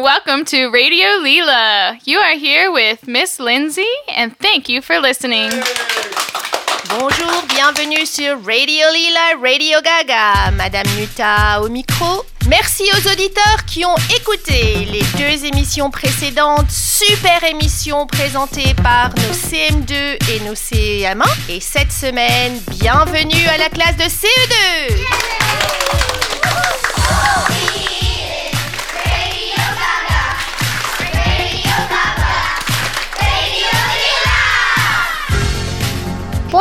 and welcome to Radio Lila. You are here with Miss Lindsay, and thank you for listening. Bonjour, bienvenue sur Radio Lila, Radio Gaga. Madame Nuta au micro. Merci aux auditeurs qui ont écouté les deux émissions précédentes, super émissions présentées par nos CM2 et nos CM1. Et cette semaine, bienvenue à la classe de CE2.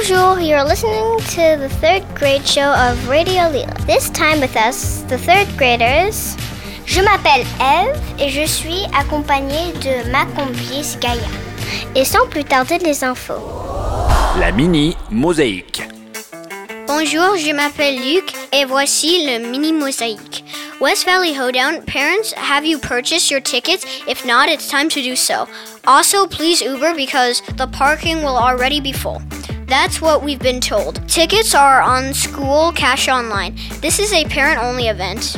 Bonjour, you're listening to the third grade show of Radio Lila. This time with us, the third graders. Je m'appelle Eve et je suis accompagnée de ma complice Gaïa. Et sans plus tarder, les infos. La mini mosaïque. Bonjour, je m'appelle Luc et voici le mini mosaïque. West Valley Hoedown, parents, have you purchased your tickets? If not, it's time to do so. Also, please Uber because the parking will already be full. That's what we've been told. Tickets are on school cash online. This is a parent only event.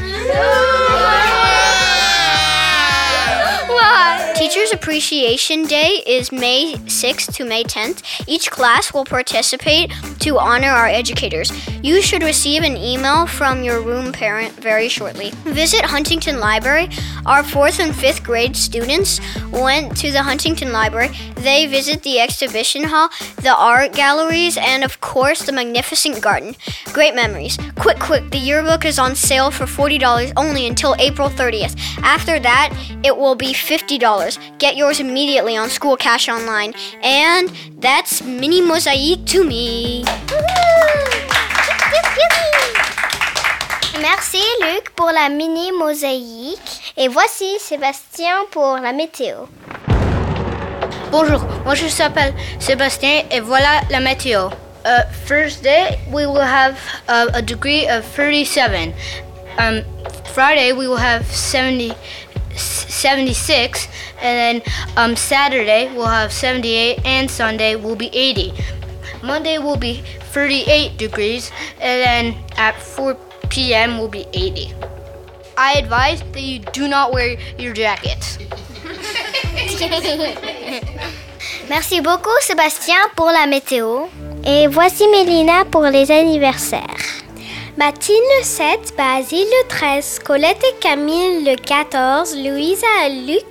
Teachers Appreciation Day is May 6th to May 10th. Each class will participate to honor our educators. You should receive an email from your room parent very shortly. Visit Huntington Library. Our 4th and 5th grade students went to the Huntington Library. They visit the exhibition hall, the art galleries, and of course the magnificent garden. Great memories. Quick, quick, the yearbook is on sale for $40 only until April 30th. After that, it will be $50. Get yours immediately on School Cash Online. And that's Mini Mosaic to me. Merci Luc pour la mini mosaïque. Et voici Sébastien pour la météo. Bonjour, moi je m'appelle Sébastien et voilà la météo. Uh, Thursday we will have uh, a degree of 37. Um, Friday we will have 70, 76 and then um, Saturday we'll have 78 and Sunday will be 80. Monday will be 38 degrees and then at 4 p.m. will be 80. I advise that you do not wear your jackets. Merci beaucoup Sébastien pour la météo. Et voici Mélina pour les anniversaires. Mathilde le 7, Basile le 13, Colette et Camille le 14, Louisa et Luc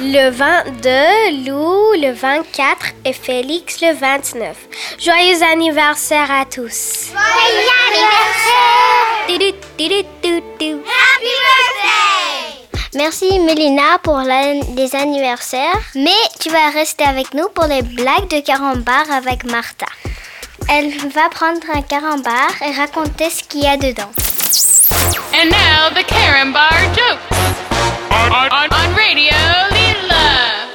le 22, Lou le 24 et Félix le 29. Joyeux anniversaire à tous. Joyeux anniversaire! Happy birthday! Merci Mélina pour les anniversaires. Mais tu vas rester avec nous pour les blagues de carambar avec Martha. Elle va prendre un carambar et raconter ce qu'il y a dedans. And now the on, on, on Radio Lila.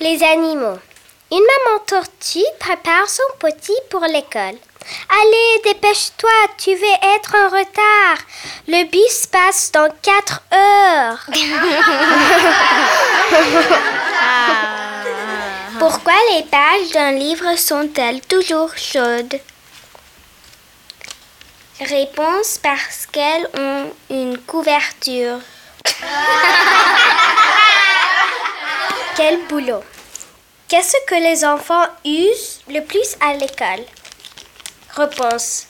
Les animaux. Une maman tortue prépare son petit pour l'école. Allez, dépêche-toi, tu vas être en retard. Le bus passe dans 4 heures. Pourquoi les pages d'un livre sont-elles toujours chaudes? Réponse parce qu'elles ont une couverture. Quel boulot? Qu'est-ce que les enfants usent le plus à l'école? Réponse.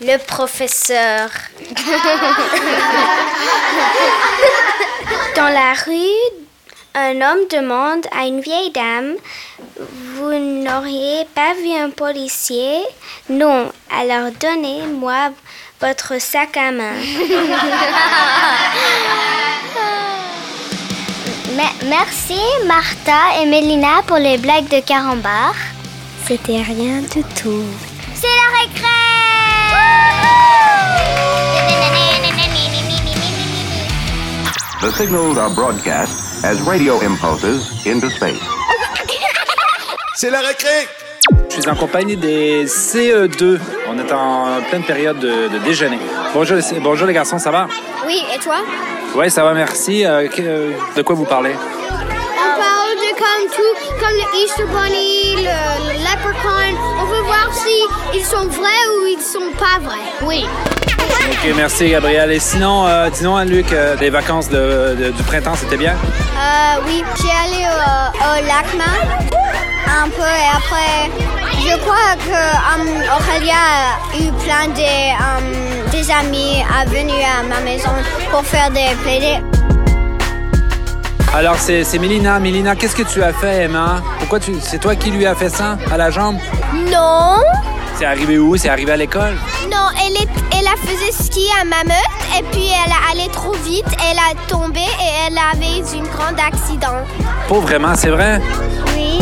Le professeur. Dans la rue, un homme demande à une vieille dame Vous n'auriez pas vu un policier? Non, alors donnez-moi votre sac à main. Me- Merci Martha et Mélina pour les blagues de carambar. C'était rien du tout. C'est la récré The signals are broadcast as radio impulses into space. C'est la récré Je suis en compagnie des CE2. On est en pleine période de, de déjeuner. Bonjour, les- bonjour les garçons, ça va? Oui, et toi? Oui, ça va, merci. Euh, euh, de quoi vous parlez? On parle de comme tout, comme le Easter Bunny, le, le Leprechaun. On veut voir si ils sont vrais ou ils sont pas vrais. Oui. OK, merci, Gabriel. Et sinon, euh, dis-nous, hein, Luc, euh, des vacances de- de- du printemps, c'était bien? Euh, oui, j'ai allé au, au Lacma un peu et après, je crois que um, Aurélia a eu plein de, um, des amis à venir à ma maison pour faire des playdates. Alors, c'est c'est Mélina. Mélina, qu'est-ce que tu as fait, Emma? Pourquoi tu... C'est toi qui lui as fait ça, à la jambe? Non, C'est arrivé où? C'est arrivé à l'école? Non, elle, est, elle a faisait ski à Mammoth et puis elle a allé trop vite, elle a tombé et elle avait eu un grand accident. Pas vraiment, c'est vrai? Oui.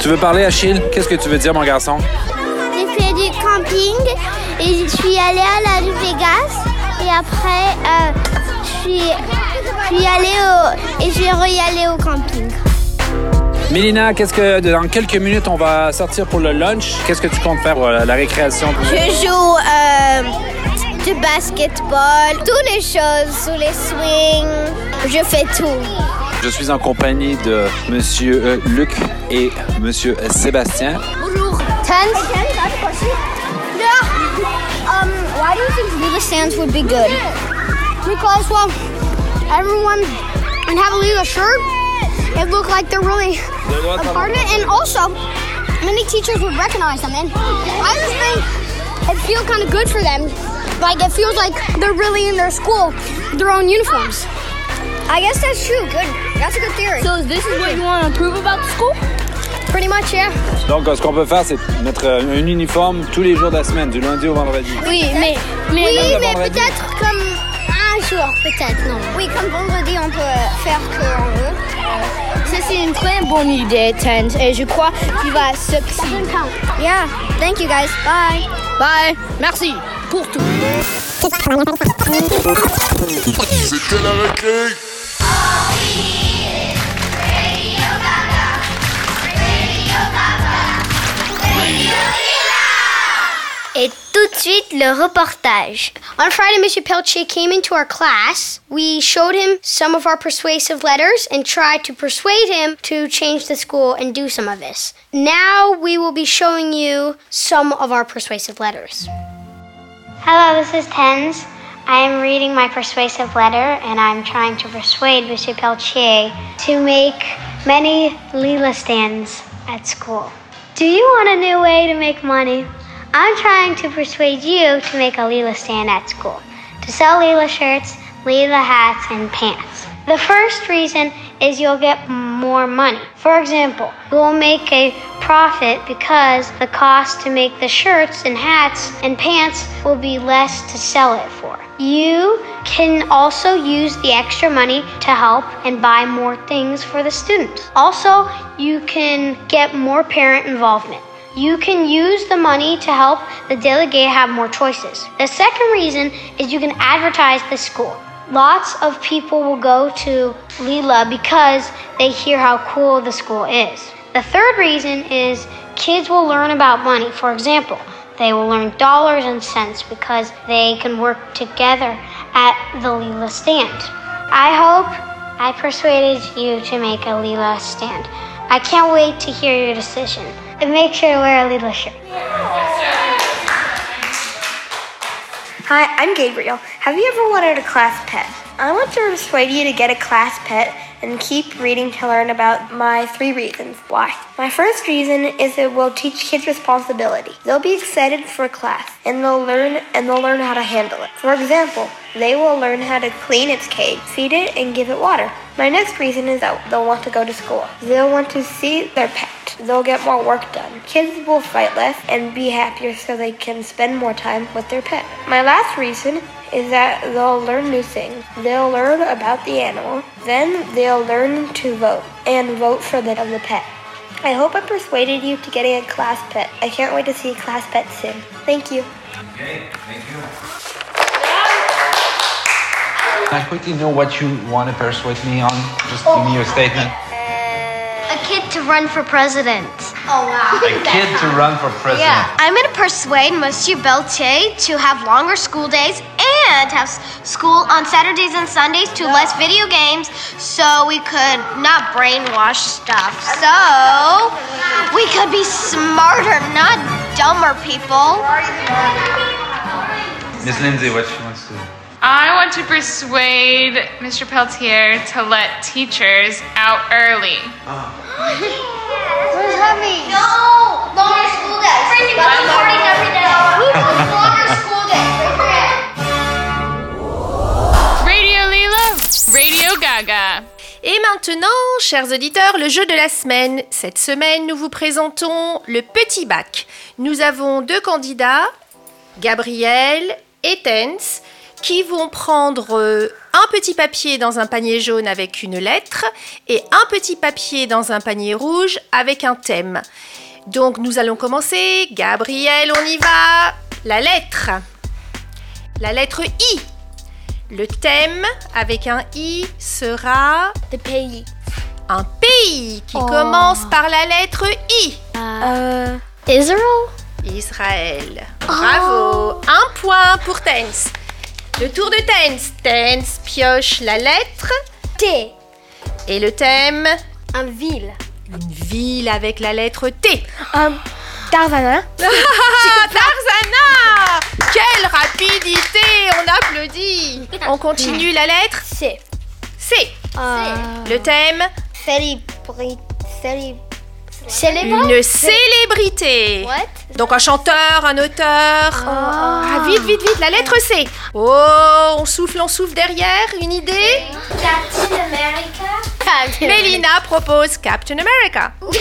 Tu veux parler, Achille? Qu'est-ce que tu veux dire, mon garçon? J'ai fait du camping et je suis allée à la rue Vegas et après euh, je suis, je suis allée au et je vais re-y aller au camping. Mélina, qu'est-ce que dans quelques minutes on va sortir pour le lunch? Qu'est-ce que tu comptes faire pour la, la récréation? Je joue euh, du basketball, toutes les choses, sous les swings, je fais tout. Je suis en compagnie de Monsieur euh, Luc et Monsieur euh, Sébastien. Bonjour. Ten? Um, why do you think Lila stands would be good? Because, well, everyone and have a Lila shirt, it look like they're really a part of it, and also many teachers would recognize them. And I just think it feels kind of good for them. Like it feels like they're really in their school, their own uniforms. I guess that's true. Good. That's a good theory. So this is what you want to improve about the school? Pretty much, yeah. Donc, euh, ce qu'on peut faire, c'est mettre euh, un uniforme tous les jours de la semaine, du lundi au vendredi. Oui, mais, mais, oui, Même le mais vendredi. peut-être comme un jour, peut-être, non. Oui, comme vendredi, on peut euh, faire ce qu'on veut. C'est une très bonne idée, Tent, et je crois qu'il va succéder. Yeah, thank you guys. Bye. Bye. Merci pour tout. C'était la récré. Tout de suite, le reportage. On Friday, Mr. Peltier came into our class. We showed him some of our persuasive letters and tried to persuade him to change the school and do some of this. Now we will be showing you some of our persuasive letters. Hello, this is Tens. I am reading my persuasive letter and I'm trying to persuade Monsieur Peltier to make many Lila stands at school. Do you want a new way to make money? I'm trying to persuade you to make a Lila stand at school, to sell Lila shirts, Lila hats, and pants. The first reason is you'll get more money. For example, you will make a profit because the cost to make the shirts and hats and pants will be less to sell it for. You can also use the extra money to help and buy more things for the students. Also, you can get more parent involvement. You can use the money to help the delegate have more choices. The second reason is you can advertise the school. Lots of people will go to Lila because they hear how cool the school is. The third reason is kids will learn about money. For example, they will learn dollars and cents because they can work together at the Lila stand. I hope I persuaded you to make a Lila stand. I can't wait to hear your decision. And make sure to wear a Lila shirt. Hi, I'm Gabriel. Have you ever wanted a class pet? I want to persuade you to get a class pet and keep reading to learn about my three reasons why. My first reason is it will teach kids responsibility. They'll be excited for class and they'll learn and they'll learn how to handle it. For example, they will learn how to clean its cage, feed it, and give it water. My next reason is that they'll want to go to school. They'll want to see their pet. They'll get more work done. Kids will fight less and be happier so they can spend more time with their pet. My last reason is that they'll learn new things. They'll learn about the animal. Then they'll learn to vote and vote for the, of the pet. I hope I persuaded you to getting a class pet. I can't wait to see a class pet soon. Thank you. Can I quickly know what you want to persuade me on? Just give me your statement. A kid to run for president. Oh, wow. A kid to run for president. Yeah, I'm going to persuade Monsieur Peltier to have longer school days and have school on Saturdays and Sundays to less video games so we could not brainwash stuff. So we could be smarter, not dumber people. Miss Lindsay, what she wants to. do? I want to persuade Mr. Peltier to let teachers out early. Ah. No! Longer school day. Days? Radio Radio Gaga. Et maintenant, chers auditeurs, le jeu de la semaine. Cette semaine, nous vous présentons le petit bac. Nous avons deux candidats, Gabriel et Tens, qui vont prendre euh, un petit papier dans un panier jaune avec une lettre et un petit papier dans un panier rouge avec un thème. Donc nous allons commencer. Gabriel, on y va. La lettre. La lettre I. Le thème avec un I sera The pays. un pays qui Oh. commence par la lettre I. Euh, Israel? Israël. Bravo. Un point pour Tens. Le tour de Tens. Tens pioche la lettre T. et le thème Un ville. une ville avec la lettre T. Um, Tarzana. Tarzana Quelle rapidité On applaudit. On continue la lettre C. C. Euh, Le thème Célébri... Célé... Célébrant? une célébrité. What? Donc un chanteur, un auteur. Ah, vite, vite, vite, la lettre C. Oh, on souffle, on souffle derrière. Une idée? Captain America. Mélina propose Captain America. Bravo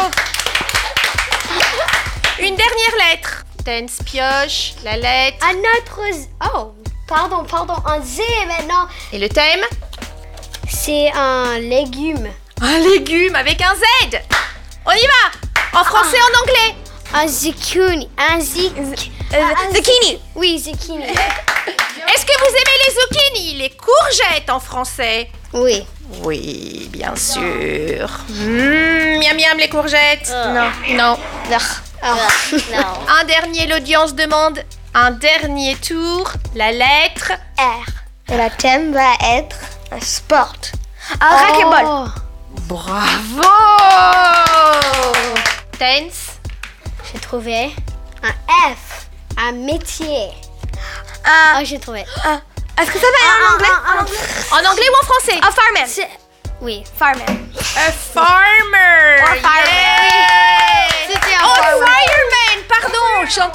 Une dernière lettre. Tens pioche la lettre. Un autre... Z- Oh, pardon, pardon. Un Z maintenant. Et le thème? C'est un légume. Un légume avec un Z. On y va En français, en anglais. Un zucchini. Un zik... un zucchini. Oui, zucchini. Est-ce que vous aimez les zucchini, les courgettes en français Oui. Oui, bien sûr. Mmh, miam miam les courgettes. Non. Non. non. Un dernier, l'audience demande un dernier tour. La lettre. R. Et la thème va être un sport. Un racquetball. Bravo Tense. J'ai trouvé un F. Un métier. Un. Oh, j'ai trouvé. Est-ce que ça va en anglais? En anglais ou en français? Un farmer. Oui, farmer. A farmer. farmer. Yeah.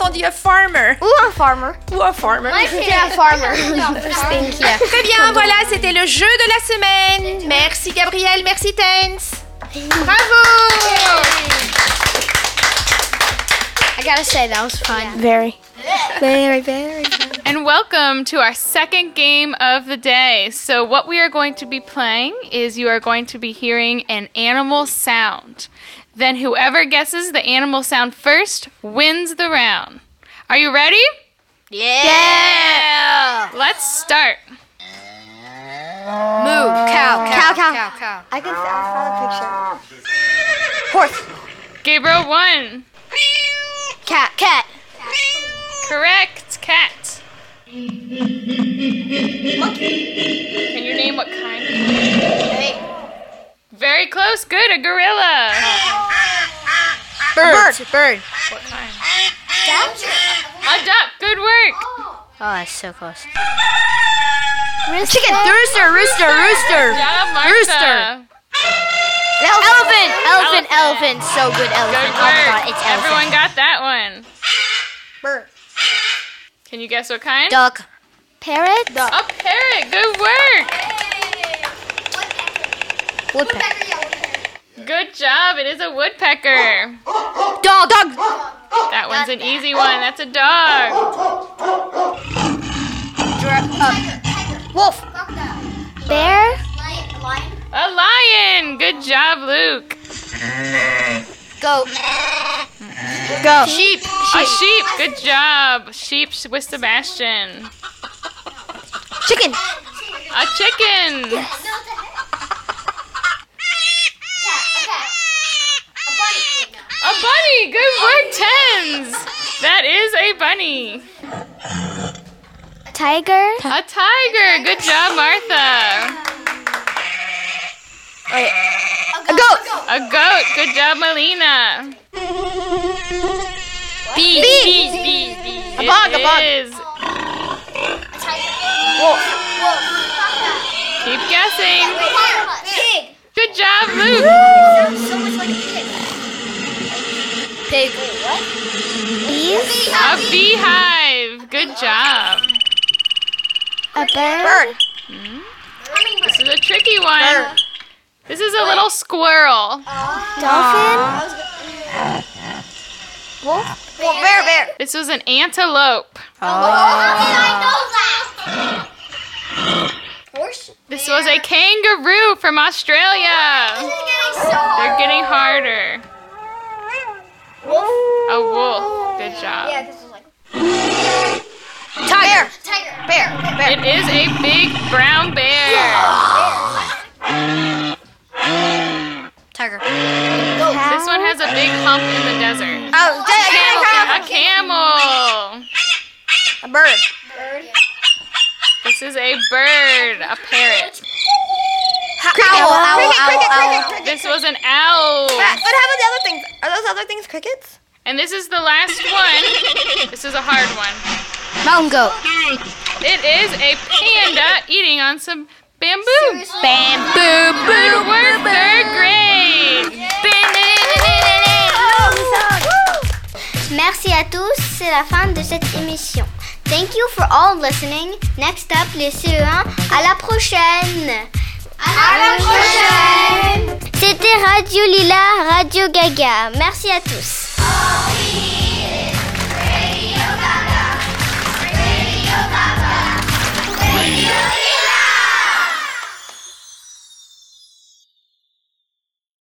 Entendu a farmer. Ou un farmer. Ou a farmer. C'était un farmer. First thing. Très bien, voilà, c'était le jeu de la semaine. Merci Gabriel, merci Tense. Bravo I gotta say, that was fun. Very. Very, very fun. And welcome to our second game of the day. So, what we are going to be playing is you are going to be hearing an animal sound. Then, whoever guesses the animal sound first wins the round. Are you ready? Yeah. Let's start. Moo. Cow. Cow. Cow. Cow. Cow. I can I found a picture. Horse. Gabriel won. Cat. Cat. Correct. Cat. Monkey. Can you name what kind? Very close. Good. A gorilla. Bird. Bird. What kind? A duck. Good work. Oh, that's so close. Chicken. Rooster. Rooster. Rooster. Good job, Martha. Elephant. Elephant. Elephant. So good. Good Elephant. Oh my god, it's elephant. Everyone got that one. Bird. Can you guess what kind? Duck. Parrot. Duck. A parrot. Good work. Woodpecker. Good job. It is a woodpecker. Dog. Dog. That one's an easy one. That's a dog. Wolf. Bear. A lion. Good job, Luke. Goat. Goat. Sheep. A sheep. Good job. Sheep with Sebastian. Chicken. A chicken. A bunny. Good work, tens. That is a bunny. A tiger. A tiger. Good job, Martha. A goat. A goat. Good job, Melina. Bees, bees, bees, bees. A bug, a bug. is. Wolf. Keep guessing. Pig. Good job, Luke. Sounds so a pig. Pig. Bees. A beehive. Good job. A bird. Bird. This is a tricky one. This is a little squirrel. Dolphin. Wolf. Wolf. Bear. Bear. This was an antelope. Oh. Horse. This was a kangaroo from Australia. They're getting harder. A wolf. Good job. Tiger. Tiger. Bear. Bear. It is a big brown bear. Tiger. This one has a big hump in the desert. Oh, camel. A camel. A bird. bird. This is a bird. A parrot. Cricket. Owl, owl, cricket, owl, cricket, owl. cricket, cricket. This was an owl. But but how about the other things? Are those other things crickets? And this is the last one. This is a hard one. Mountain goat. It is a panda eating on some bamboo. Bamboo. Good work, third grade. Merci à tous, c'est la fin de cette émission. Thank you for all listening. Next up, les CE1. À la prochaine. À la prochaine. C'était Radio Lila, Radio Gaga. Merci à tous. Radio